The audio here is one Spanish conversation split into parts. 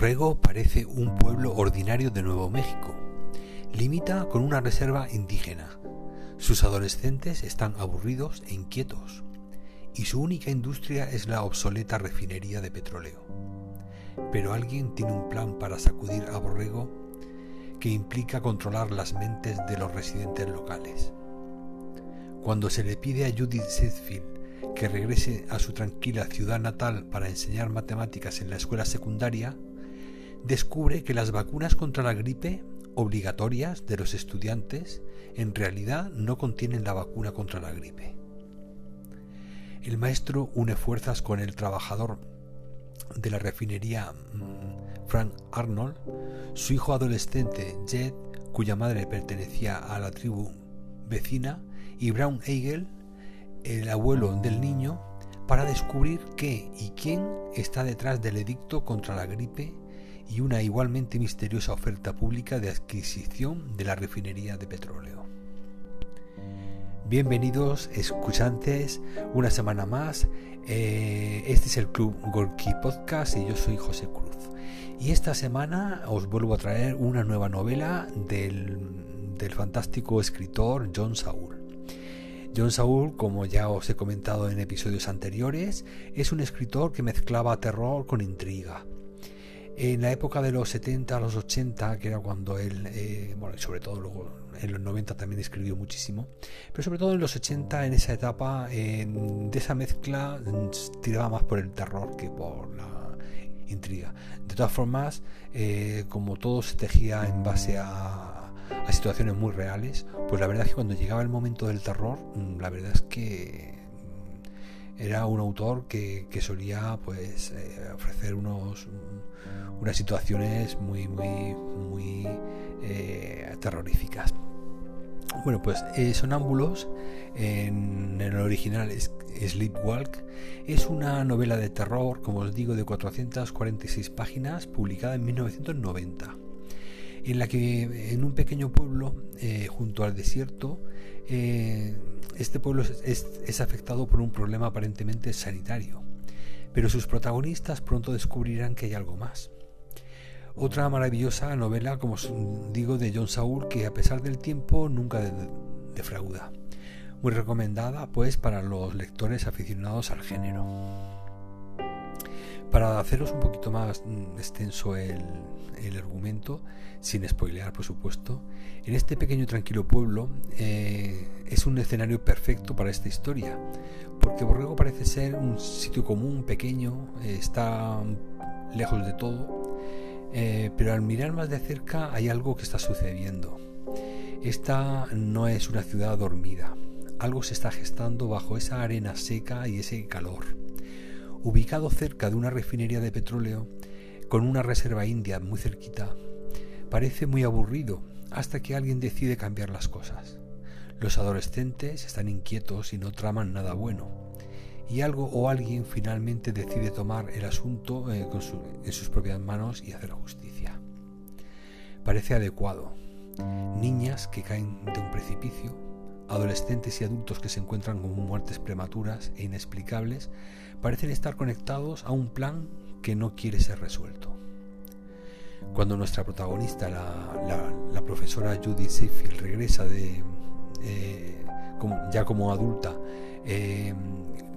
Borrego parece un pueblo ordinario de Nuevo México. Limita con una reserva indígena. Sus adolescentes están aburridos e inquietos. Y su única industria es la obsoleta refinería de petróleo. Pero alguien tiene un plan para sacudir a Borrego que implica controlar las mentes de los residentes locales. Cuando se le pide a Judith Sedfield que regrese a su tranquila ciudad natal para enseñar matemáticas en la escuela secundaria, descubre que las vacunas contra la gripe obligatorias de los estudiantes en realidad no contienen la vacuna contra la gripe. El maestro une fuerzas con el trabajador de la refinería mm, Frank Arnold, su hijo adolescente Jed, cuya madre pertenecía a la tribu vecina, y Brown Eigel, el abuelo del niño, para descubrir qué y quién está detrás del edicto contra la gripe y una igualmente misteriosa oferta pública de adquisición de la refinería de petróleo. Bienvenidos escuchantes una semana más. Eh, este es el Club Gorky Podcast y yo soy José Cruz. Y esta semana os vuelvo a traer una nueva novela del, del fantástico escritor John Saul. John Saul, como ya os he comentado en episodios anteriores, es un escritor que mezclaba terror con intriga en la época de los 70 a los 80, que era cuando él, eh, bueno, sobre todo luego en los 90 también escribió muchísimo, pero sobre todo en los 80, en esa etapa, de esa mezcla, tiraba más por el terror que por la intriga. De todas formas, eh, como todo se tejía en base a, a situaciones muy reales, pues la verdad es que cuando llegaba el momento del terror, mm, la verdad es que era un autor que, solía pues eh, ofrecer unos unas situaciones muy muy muy eh, terroríficas. Bueno pues eh, Sonámbulos en, el original Sleepwalk es una novela de terror como os digo de 446 páginas publicada en 1990 en la que en un pequeño pueblo junto al desierto este pueblo es, afectado por un problema aparentemente sanitario, pero sus protagonistas pronto descubrirán que hay algo más. Otra maravillosa novela, como digo, de John Saul, que a pesar del tiempo nunca defrauda. Muy recomendada, pues, para los lectores aficionados al género. Para haceros un poquito más mm, extenso el, argumento, sin spoilear por supuesto, en este pequeño tranquilo pueblo eh, es un escenario perfecto para esta historia, porque Borrego parece ser un sitio común, pequeño, eh, está lejos de todo, eh, pero al mirar más de cerca hay algo que está sucediendo. Esta no es una ciudad dormida, algo se está gestando bajo esa arena seca y ese calor ubicado cerca de una refinería de petróleo, con una reserva india muy cerquita, parece muy aburrido hasta que alguien decide cambiar las cosas. Los adolescentes están inquietos y no traman nada bueno, y algo o alguien finalmente decide tomar el asunto eh, en sus propias manos y hacer justicia. Parece adecuado. Niñas que caen de un precipicio, adolescentes y adultos que se encuentran con muertes prematuras e inexplicables, parecen estar conectados a un plan que no quiere ser resuelto. Cuando nuestra protagonista, la, profesora Judy Seyfield, regresa de, eh, ya como adulta eh,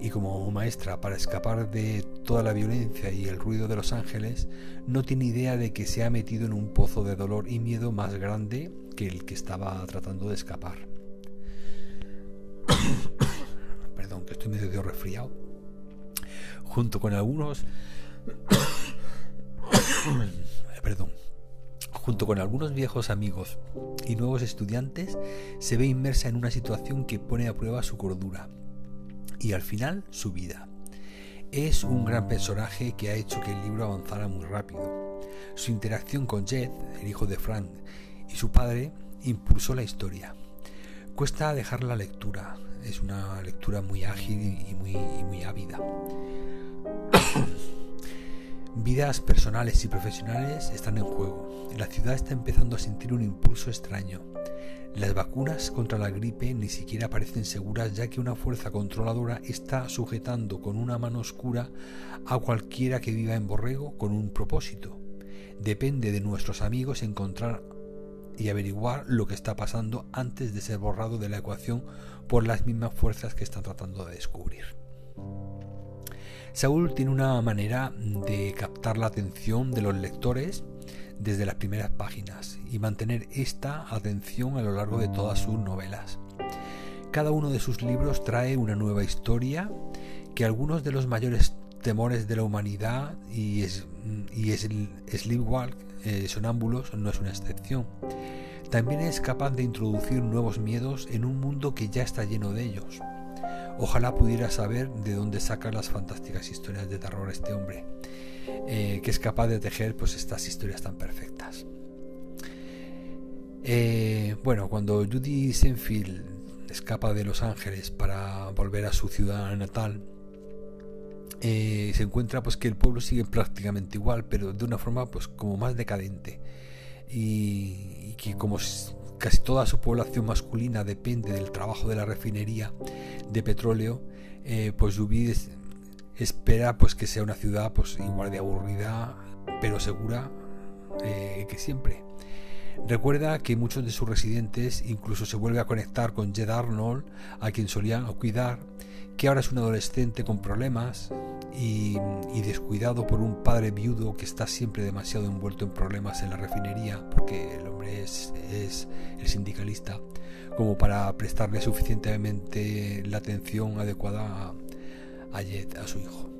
y como maestra para escapar de toda la violencia y el ruido de los ángeles, no tiene idea de que se ha metido en un pozo de dolor y miedo más grande que el que estaba tratando de escapar. Perdón, que estoy medio resfriado. Junto con algunos perdón junto con algunos viejos amigos y nuevos estudiantes se ve inmersa en una situación que pone a prueba su cordura y al final su vida. Es un gran personaje que ha hecho que el libro avanzara muy rápido. Su interacción con Jed el hijo de Frank y su padre impulsó la historia cuesta dejar la lectura es una lectura muy ágil y muy, muy ávida Vidas personales y profesionales están en juego. La ciudad está empezando a sentir un impulso extraño. Las vacunas contra la gripe ni siquiera parecen seguras ya que una fuerza controladora está sujetando con una mano oscura a cualquiera que viva en Borrego con un propósito. Depende de nuestros amigos encontrar y averiguar lo que está pasando antes de ser borrado de la ecuación por las mismas fuerzas que están tratando de descubrir. Saúl tiene una manera de captar la atención de los lectores desde las primeras páginas y mantener esta atención a lo largo de todas sus novelas. Cada uno de sus libros trae una nueva historia que algunos de los mayores temores de la humanidad y, es, y es Sleepwalk, eh, Sonámbulos, no es una excepción. También es capaz de introducir nuevos miedos en un mundo que ya está lleno de ellos. Ojalá pudiera saber de dónde saca las fantásticas historias de terror este hombre, eh, que es capaz de tejer pues estas historias tan perfectas. Eh, bueno, cuando Judy Senfield escapa de Los Ángeles para volver a su ciudad natal, eh, se encuentra pues que el pueblo sigue prácticamente igual, pero de una forma pues como más decadente y, que como casi toda su población masculina depende del trabajo de la refinería de petróleo, eh, pues Judy espera pues que sea una ciudad pues igual de aburrida pero segura eh, que siempre. Recuerda que muchos de sus residentes incluso se vuelve a conectar con Jed Arnold, a quien solían cuidar, que ahora es un adolescente con problemas y, descuidado por un padre viudo que está siempre demasiado envuelto en problemas en la refinería, porque el hombre es, el sindicalista, como para prestarle suficientemente la atención adecuada a, Jed, a su hijo.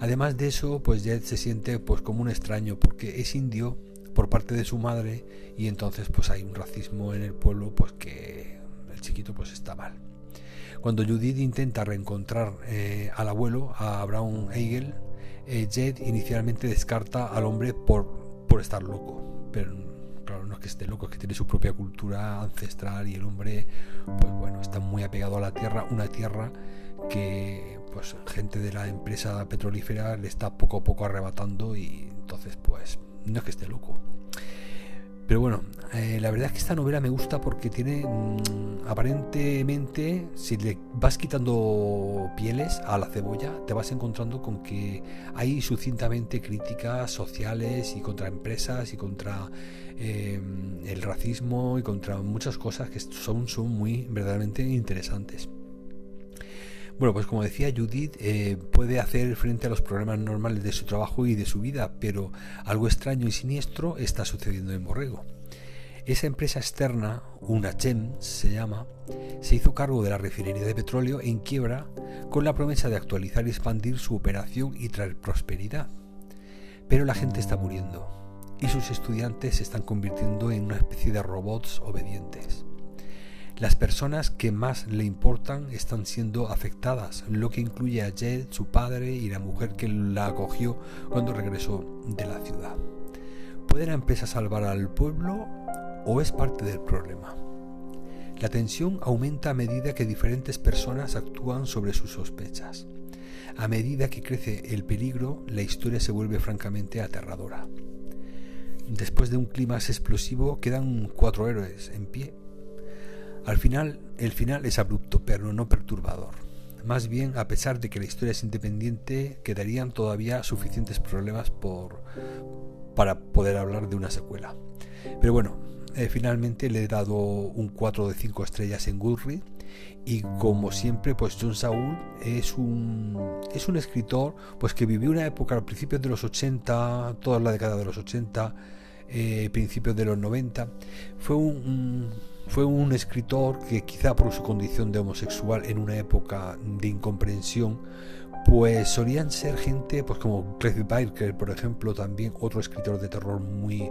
Además de eso, pues Jed se siente pues como un extraño porque es indio por parte de su madre y entonces pues hay un racismo en el pueblo pues que el chiquito pues está mal. Cuando Judith intenta reencontrar eh, al abuelo, a Brown Hegel, eh, Jed inicialmente descarta al hombre por, por estar loco. Pero claro, no es que esté loco, es que tiene su propia cultura ancestral y el hombre, pues bueno, está muy apegado a la tierra, una tierra que pues gente de la empresa petrolífera le está poco a poco arrebatando y entonces pues no es que esté loco. Pero bueno, eh, la verdad es que esta novela me gusta porque tiene mm, aparentemente, si le vas quitando pieles a la cebolla, te vas encontrando con que hay sucintamente críticas sociales y contra empresas y contra eh, el racismo y contra muchas cosas que son muy verdaderamente interesantes. Bueno, pues como decía Judith, eh, puede hacer frente a los problemas normales de su trabajo y de su vida, pero algo extraño y siniestro está sucediendo en Borrego. Esa empresa externa, una CHEM se llama, se hizo cargo de la refinería de petróleo en quiebra con la promesa de actualizar y expandir su operación y traer prosperidad. Pero la gente está muriendo y sus estudiantes se están convirtiendo en una especie de robots obedientes. Las personas que más le importan están siendo afectadas, lo que incluye a Jed, su padre y la mujer que la acogió cuando regresó de la ciudad. ¿Puede la empresa salvar al pueblo o es parte del problema? La tensión aumenta a medida que diferentes personas actúan sobre sus sospechas. A medida que crece el peligro, la historia se vuelve francamente aterradora. Después de un clima explosivo, quedan cuatro héroes en pie al final, el final es abrupto, pero no perturbador. Más bien, a pesar de que la historia es independiente, quedarían todavía suficientes problemas por, para poder hablar de una secuela. Pero bueno, eh, finalmente le he dado un 4 de 5 estrellas en Goodreads y como siempre pues John Saul es un es un escritor pues que vivió una época al principios de los 80 toda la década de los 80 eh, principios de los 90 fue un fue un escritor que quizá por su condición de homosexual en una época de incomprensión, pues solían ser gente pues como Cliff Barker, por ejemplo, también otro escritor de terror muy,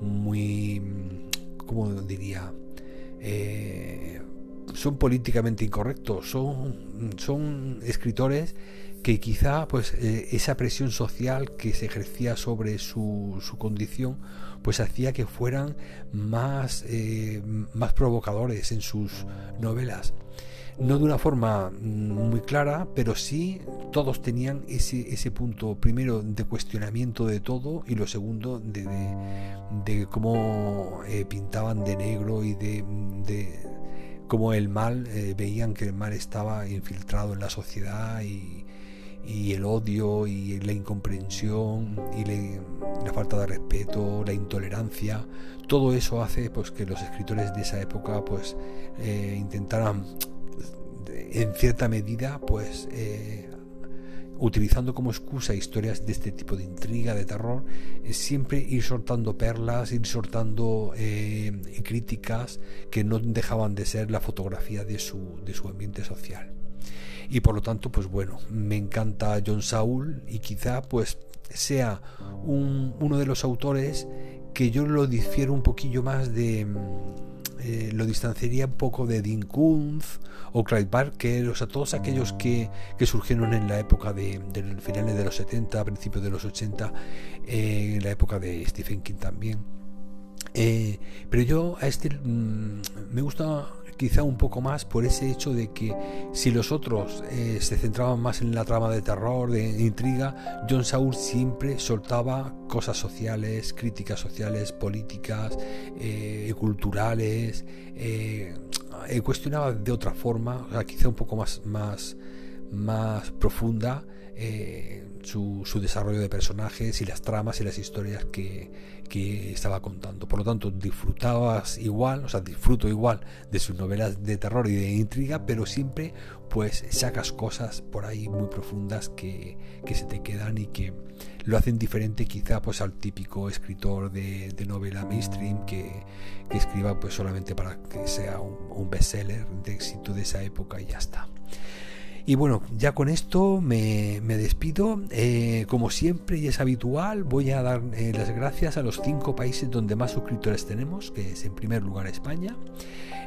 muy, ¿cómo diría? Eh, son políticamente incorrectos, son, son escritores que quizá pues eh, esa presión social que se ejercía sobre su, su condición pues hacía que fueran más, eh, más provocadores en sus novelas. no de una forma mm, muy clara, pero sí todos tenían ese, ese punto, primero de cuestionamiento de todo y lo segundo de, de, cómo eh, pintaban de negro y de, cómo el mal, veían que el mal estaba infiltrado en la sociedad y, y el odio y la incomprensión y la falta de respeto, la intolerancia, todo eso hace pues que los escritores de esa época pues eh, intentaran en cierta medida pues eh, utilizando como excusa historias de este tipo de intriga, de terror, siempre ir soltando perlas, ir soltando eh, críticas que no dejaban de ser la fotografía de su, de su ambiente social y por lo tanto pues bueno me encanta John Saul y quizá pues sea uno de los autores que yo lo difiero un poquillo más de mm, eh, lo distanciaría un poco de Dean Kuntz o Clyde Barker, o sea, todos aquellos que, surgieron en la época de, finales de los 70, principios de los 80, eh, en la época de Stephen King también. Eh, pero yo a este mm, me gusta quizá un poco más por ese hecho de que si los otros eh, se centraban más en la trama de terror, de intriga, John Saul siempre soltaba cosas sociales, críticas sociales, políticas, eh, culturales, eh, cuestionaba de otra forma, quizá un poco más, más, más profunda su, desarrollo de personajes y las tramas y las historias que, que, estaba contando. Por lo tanto, disfrutabas igual, o sea, disfruto igual de sus novelas de terror y de intriga, pero siempre pues sacas cosas por ahí muy profundas que, que se te quedan y que lo hacen diferente quizá pues al típico escritor de, de novela mainstream que, que, escriba pues solamente para que sea un, un bestseller de éxito de esa época y ya está. Y bueno, ya con esto me, despido. Eh, como siempre y es habitual, voy a dar eh, las gracias a los cinco países donde más suscriptores tenemos, que es en primer lugar España,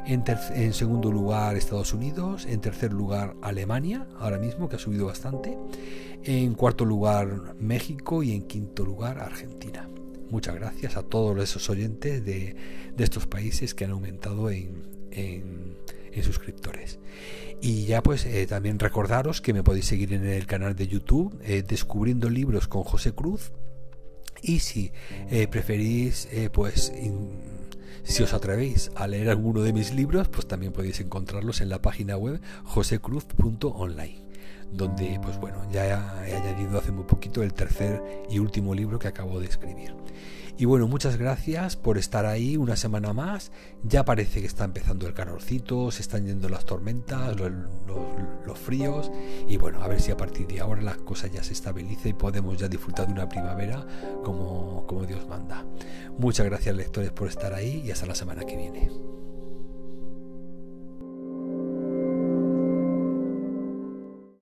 en, segundo lugar Estados Unidos, en tercer lugar Alemania, ahora mismo, que ha subido bastante, en cuarto lugar México y en quinto lugar Argentina. Muchas gracias a todos esos oyentes de, estos países que han aumentado en, en suscriptores. Y ya pues eh, también recordaros que me podéis seguir en el canal de YouTube eh, Descubriendo Libros con José Cruz. Y si eh, preferís, pues si os atrevéis a leer alguno de mis libros, pues también podéis encontrarlos en la página web josecruz.online donde pues bueno ya he añadido hace muy poquito el tercer y último libro que acabo de escribir. Y bueno, muchas gracias por estar ahí una semana más. Ya parece que está empezando el calorcito, se están yendo las tormentas, los, fríos. Y bueno, a ver si a partir de ahora las cosas ya se estabilizan y podemos ya disfrutar de una primavera como, como Dios manda. Muchas gracias lectores por estar ahí y hasta la semana que viene.